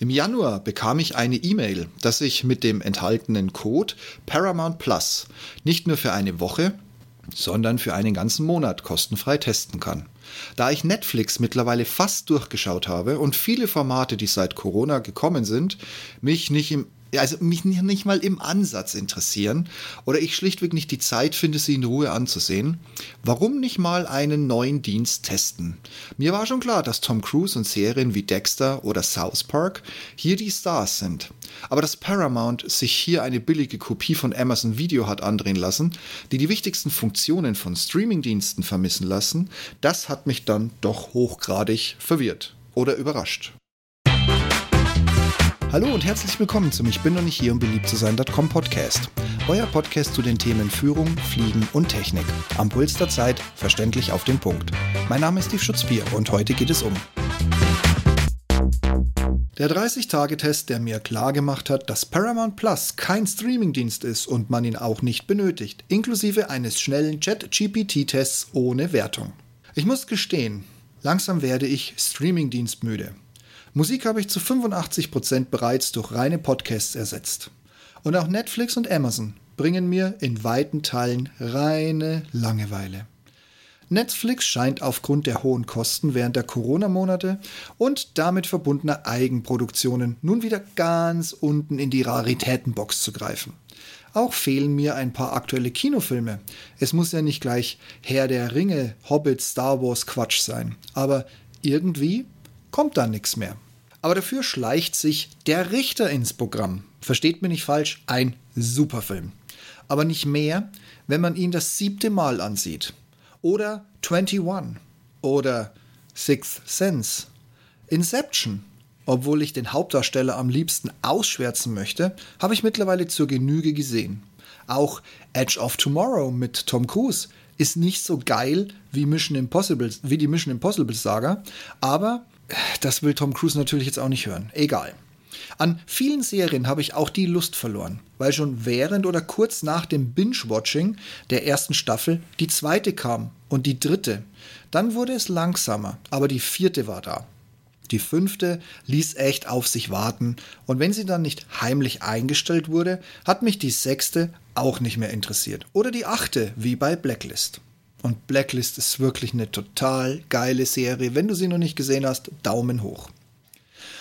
Im Januar bekam ich eine E-Mail, dass ich mit dem enthaltenen Code Paramount Plus nicht nur für eine Woche, sondern für einen ganzen Monat kostenfrei testen kann. Da ich Netflix mittlerweile fast durchgeschaut habe und viele Formate, die seit Corona gekommen sind, mich nicht im also mich nicht mal im Ansatz interessieren oder ich schlichtweg nicht die Zeit finde, sie in Ruhe anzusehen, warum nicht mal einen neuen Dienst testen? Mir war schon klar, dass Tom Cruise und Serien wie Dexter oder South Park hier die Stars sind. Aber dass Paramount sich hier eine billige Kopie von Amazon Video hat andrehen lassen, die die wichtigsten Funktionen von Streamingdiensten vermissen lassen, das hat mich dann doch hochgradig verwirrt oder überrascht. Hallo und herzlich willkommen zum Ich bin noch nicht hier, um beliebt zu sein.com Podcast. Euer Podcast zu den Themen Führung, Fliegen und Technik. Am Puls der Zeit, verständlich auf den Punkt. Mein Name ist Steve Schutzbier und heute geht es um. Der 30-Tage-Test, der mir klargemacht hat, dass Paramount Plus kein Streamingdienst ist und man ihn auch nicht benötigt, inklusive eines schnellen Chat-GPT-Tests ohne Wertung. Ich muss gestehen, langsam werde ich Streamingdienstmüde. Musik habe ich zu 85% bereits durch reine Podcasts ersetzt. Und auch Netflix und Amazon bringen mir in weiten Teilen reine Langeweile. Netflix scheint aufgrund der hohen Kosten während der Corona-Monate und damit verbundener Eigenproduktionen nun wieder ganz unten in die Raritätenbox zu greifen. Auch fehlen mir ein paar aktuelle Kinofilme. Es muss ja nicht gleich Herr der Ringe, Hobbit, Star Wars Quatsch sein, aber irgendwie kommt da nichts mehr. Aber dafür schleicht sich Der Richter ins Programm. Versteht mir nicht falsch, ein Superfilm. Aber nicht mehr, wenn man ihn das siebte Mal ansieht. Oder 21. Oder Sixth Sense. Inception. Obwohl ich den Hauptdarsteller am liebsten ausschwärzen möchte, habe ich mittlerweile zur Genüge gesehen. Auch Edge of Tomorrow mit Tom Cruise ist nicht so geil wie Mission Impossible, wie die Mission Impossible Saga, aber das will Tom Cruise natürlich jetzt auch nicht hören. Egal. An vielen Serien habe ich auch die Lust verloren, weil schon während oder kurz nach dem Binge-Watching der ersten Staffel die zweite kam und die dritte. Dann wurde es langsamer, aber die vierte war da. Die fünfte ließ echt auf sich warten und wenn sie dann nicht heimlich eingestellt wurde, hat mich die sechste auch nicht mehr interessiert. Oder die achte, wie bei Blacklist. Und Blacklist ist wirklich eine total geile Serie. Wenn du sie noch nicht gesehen hast, Daumen hoch.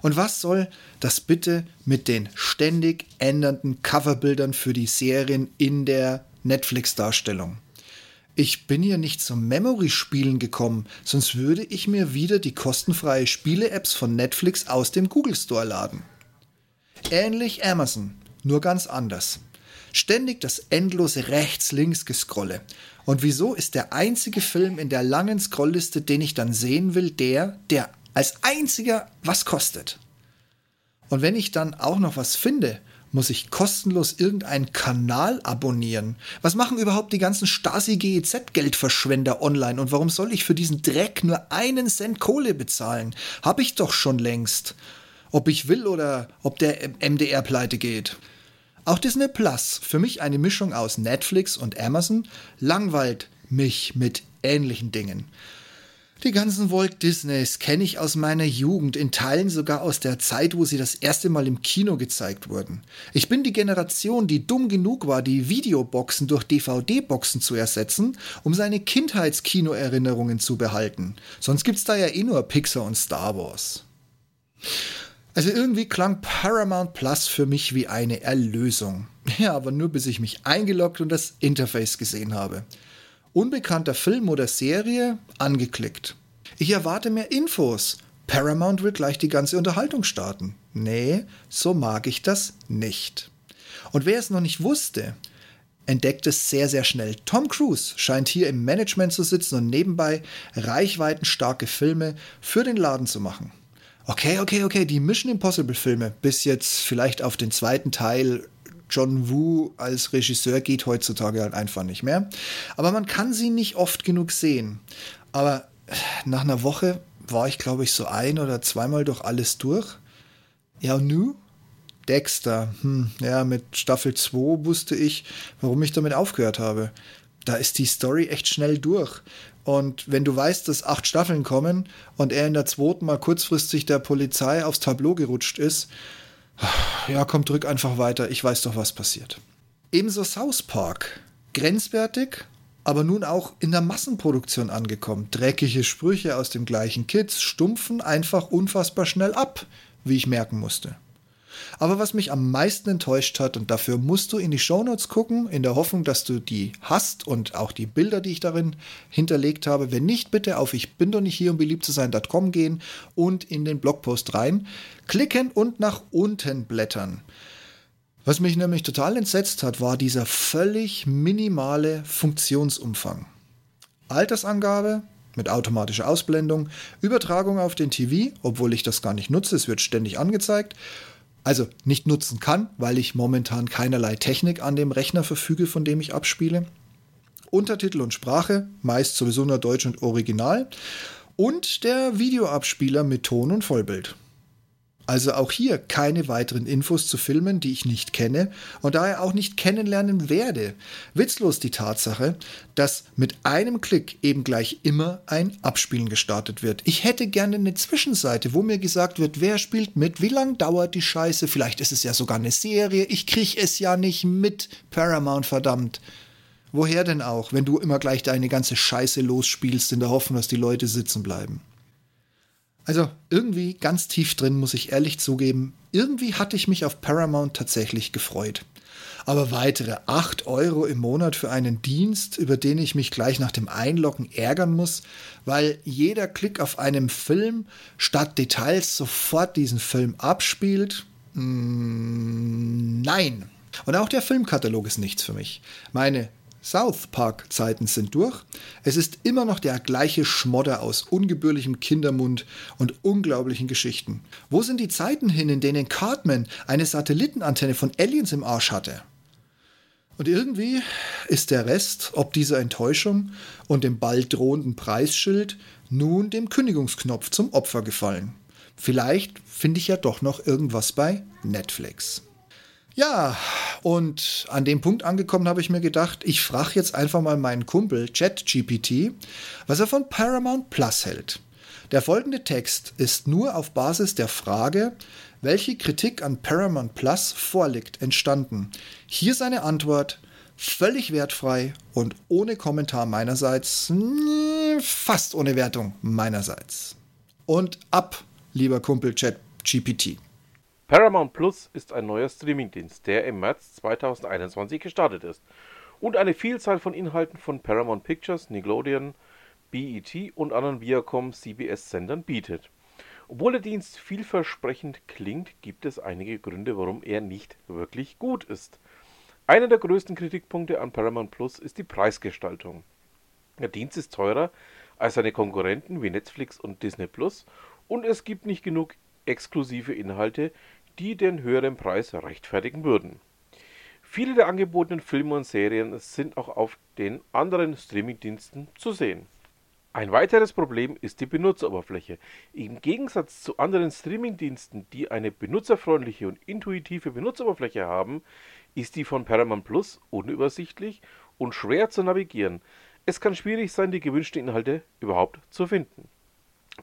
Und was soll das bitte mit den ständig ändernden Coverbildern für die Serien in der Netflix-Darstellung? Ich bin hier nicht zum Memory-Spielen gekommen, sonst würde ich mir wieder die kostenfreie Spiele-Apps von Netflix aus dem Google Store laden. Ähnlich Amazon, nur ganz anders. Ständig das endlose Rechts-Links-Gescrolle. Und wieso ist der einzige Film in der langen Scrollliste, den ich dann sehen will, der, der als einziger was kostet? Und wenn ich dann auch noch was finde, muss ich kostenlos irgendeinen Kanal abonnieren? Was machen überhaupt die ganzen Stasi-GEZ-Geldverschwender online? Und warum soll ich für diesen Dreck nur einen Cent Kohle bezahlen? Hab ich doch schon längst. Ob ich will oder ob der MDR pleite geht. Auch Disney Plus, für mich eine Mischung aus Netflix und Amazon, langweilt mich mit ähnlichen Dingen. Die ganzen Walt Disneys kenne ich aus meiner Jugend, in Teilen sogar aus der Zeit, wo sie das erste Mal im Kino gezeigt wurden. Ich bin die Generation, die dumm genug war, die Videoboxen durch DVD-Boxen zu ersetzen, um seine Kindheitskinoerinnerungen zu behalten. Sonst gibt's da ja eh nur Pixar und Star Wars. Also irgendwie klang Paramount Plus für mich wie eine Erlösung. Ja, aber nur bis ich mich eingeloggt und das Interface gesehen habe. Unbekannter Film oder Serie angeklickt. Ich erwarte mehr Infos. Paramount will gleich die ganze Unterhaltung starten. Nee, so mag ich das nicht. Und wer es noch nicht wusste, entdeckt es sehr, sehr schnell. Tom Cruise scheint hier im Management zu sitzen und nebenbei reichweitenstarke Filme für den Laden zu machen okay, okay, okay, die Mission Impossible Filme, bis jetzt vielleicht auf den zweiten Teil John Woo als Regisseur geht heutzutage halt einfach nicht mehr. Aber man kann sie nicht oft genug sehen. Aber nach einer Woche war ich, glaube ich, so ein oder zweimal durch alles durch. Ja, und nu? Dexter. Hm, ja, mit Staffel 2 wusste ich, warum ich damit aufgehört habe. Da ist die Story echt schnell durch. Und wenn du weißt, dass acht Staffeln kommen und er in der zweiten mal kurzfristig der Polizei aufs Tableau gerutscht ist, ja, komm, drück einfach weiter. Ich weiß doch, was passiert. Ebenso South Park. Grenzwertig, aber nun auch in der Massenproduktion angekommen. Dreckige Sprüche aus dem gleichen Kids stumpfen einfach unfassbar schnell ab, wie ich merken musste. Aber was mich am meisten enttäuscht hat, und dafür musst du in die Shownotes gucken, in der Hoffnung, dass du die hast und auch die Bilder, die ich darin hinterlegt habe. Wenn nicht, bitte auf ich bin doch nicht hier, um beliebt zu sein.com gehen und in den Blogpost rein, klicken und nach unten blättern. Was mich nämlich total entsetzt hat, war dieser völlig minimale Funktionsumfang. Altersangabe mit automatischer Ausblendung, Übertragung auf den TV, obwohl ich das gar nicht nutze, es wird ständig angezeigt. Also nicht nutzen kann, weil ich momentan keinerlei Technik an dem Rechner verfüge, von dem ich abspiele. Untertitel und Sprache, meist sowieso nur Deutsch und Original. Und der Videoabspieler mit Ton und Vollbild. Also auch hier keine weiteren Infos zu Filmen, die ich nicht kenne und daher auch nicht kennenlernen werde. Witzlos die Tatsache, dass mit einem Klick eben gleich immer ein Abspielen gestartet wird. Ich hätte gerne eine Zwischenseite, wo mir gesagt wird, wer spielt mit, wie lang dauert die Scheiße, vielleicht ist es ja sogar eine Serie, ich kriege es ja nicht mit, Paramount verdammt. Woher denn auch, wenn du immer gleich deine ganze Scheiße losspielst in der Hoffnung, dass die Leute sitzen bleiben? Also irgendwie ganz tief drin, muss ich ehrlich zugeben, irgendwie hatte ich mich auf Paramount tatsächlich gefreut. Aber weitere 8 Euro im Monat für einen Dienst, über den ich mich gleich nach dem Einloggen ärgern muss, weil jeder Klick auf einem Film statt Details sofort diesen Film abspielt? Mm, nein. Und auch der Filmkatalog ist nichts für mich. Meine South Park-Zeiten sind durch. Es ist immer noch der gleiche Schmodder aus ungebührlichem Kindermund und unglaublichen Geschichten. Wo sind die Zeiten hin, in denen Cartman eine Satellitenantenne von Aliens im Arsch hatte? Und irgendwie ist der Rest, ob dieser Enttäuschung und dem bald drohenden Preisschild, nun dem Kündigungsknopf zum Opfer gefallen. Vielleicht finde ich ja doch noch irgendwas bei Netflix. Ja, und an dem Punkt angekommen habe ich mir gedacht, ich frage jetzt einfach mal meinen Kumpel ChatGPT, was er von Paramount Plus hält. Der folgende Text ist nur auf Basis der Frage, welche Kritik an Paramount Plus vorliegt, entstanden. Hier seine Antwort, völlig wertfrei und ohne Kommentar meinerseits, fast ohne Wertung meinerseits. Und ab, lieber Kumpel ChatGPT. Paramount Plus ist ein neuer Streamingdienst, der im März 2021 gestartet ist und eine Vielzahl von Inhalten von Paramount Pictures, Nickelodeon, BET und anderen Viacom-CBS-Sendern bietet. Obwohl der Dienst vielversprechend klingt, gibt es einige Gründe, warum er nicht wirklich gut ist. Einer der größten Kritikpunkte an Paramount Plus ist die Preisgestaltung. Der Dienst ist teurer als seine Konkurrenten wie Netflix und Disney Plus und es gibt nicht genug exklusive Inhalte, die den höheren Preis rechtfertigen würden. Viele der angebotenen Filme und Serien sind auch auf den anderen Streamingdiensten zu sehen. Ein weiteres Problem ist die Benutzeroberfläche. Im Gegensatz zu anderen Streamingdiensten, die eine benutzerfreundliche und intuitive Benutzeroberfläche haben, ist die von Paramount Plus unübersichtlich und schwer zu navigieren. Es kann schwierig sein, die gewünschten Inhalte überhaupt zu finden.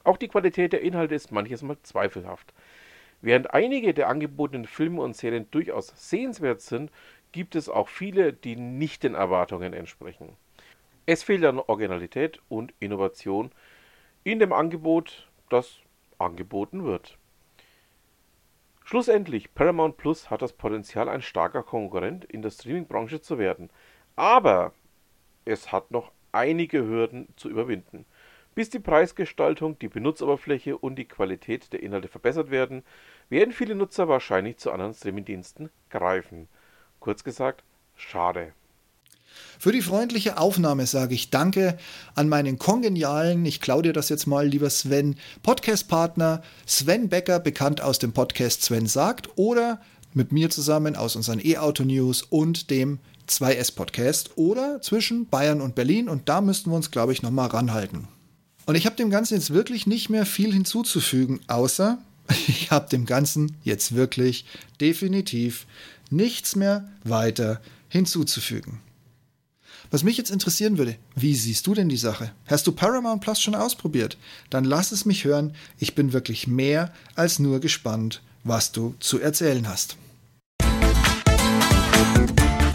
Auch die Qualität der Inhalte ist manches Mal zweifelhaft. Während einige der angebotenen Filme und Serien durchaus sehenswert sind, gibt es auch viele, die nicht den Erwartungen entsprechen. Es fehlt an Originalität und Innovation in dem Angebot, das angeboten wird. Schlussendlich, Paramount Plus hat das Potenzial, ein starker Konkurrent in der Streaming-Branche zu werden. Aber es hat noch einige Hürden zu überwinden. Bis die Preisgestaltung, die Benutzeroberfläche und die Qualität der Inhalte verbessert werden, werden viele Nutzer wahrscheinlich zu anderen Streamingdiensten greifen. Kurz gesagt, schade. Für die freundliche Aufnahme sage ich Danke an meinen kongenialen, ich klaue dir das jetzt mal, lieber Sven, Podcast-Partner Sven Becker, bekannt aus dem Podcast Sven sagt, oder mit mir zusammen aus unseren E-Auto-News und dem 2S-Podcast oder zwischen Bayern und Berlin und da müssten wir uns, glaube ich, nochmal ranhalten. Und ich habe dem Ganzen jetzt wirklich nicht mehr viel hinzuzufügen, außer ich habe dem Ganzen jetzt wirklich definitiv nichts mehr weiter hinzuzufügen. Was mich jetzt interessieren würde, wie siehst du denn die Sache? Hast du Paramount Plus schon ausprobiert? Dann lass es mich hören. Ich bin wirklich mehr als nur gespannt, was du zu erzählen hast.